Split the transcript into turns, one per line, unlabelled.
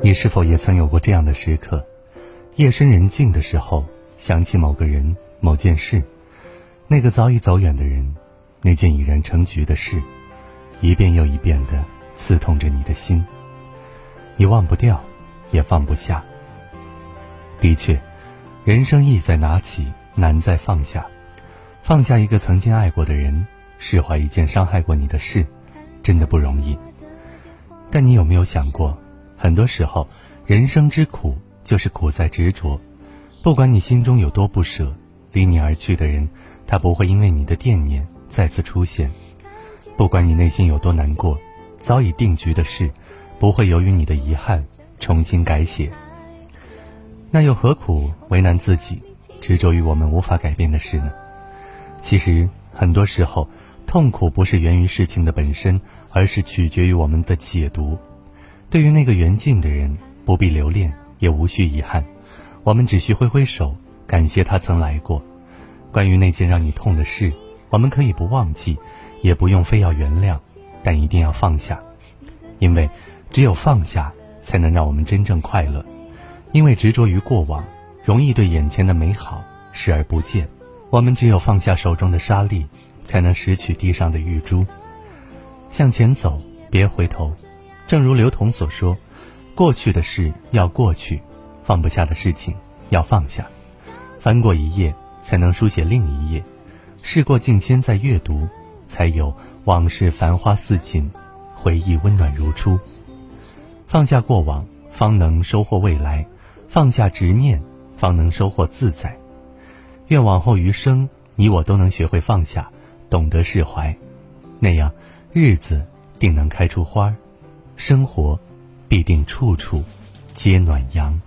你是否也曾有过这样的时刻？夜深人静的时候，想起某个人、某件事，那个早已走远的人，那件已然成局的事，一遍又一遍的刺痛着你的心。你忘不掉，也放不下。的确，人生意在拿起，难在放下。放下一个曾经爱过的人，释怀一件伤害过你的事，真的不容易。但你有没有想过？很多时候，人生之苦就是苦在执着。不管你心中有多不舍，离你而去的人，他不会因为你的惦念再次出现；不管你内心有多难过，早已定局的事，不会由于你的遗憾重新改写。那又何苦为难自己，执着于我们无法改变的事呢？其实，很多时候，痛苦不是源于事情的本身，而是取决于我们的解读。对于那个缘尽的人，不必留恋，也无需遗憾，我们只需挥挥手，感谢他曾来过。关于那件让你痛的事，我们可以不忘记，也不用非要原谅，但一定要放下，因为只有放下，才能让我们真正快乐。因为执着于过往，容易对眼前的美好视而不见。我们只有放下手中的沙粒，才能拾取地上的玉珠。向前走，别回头。正如刘同所说：“过去的事要过去，放不下的事情要放下。翻过一页，才能书写另一页；事过境迁，再阅读，才有往事繁花似锦，回忆温暖如初。放下过往，方能收获未来；放下执念，方能收获自在。愿往后余生，你我都能学会放下，懂得释怀，那样日子定能开出花儿。”生活，必定处处皆暖阳。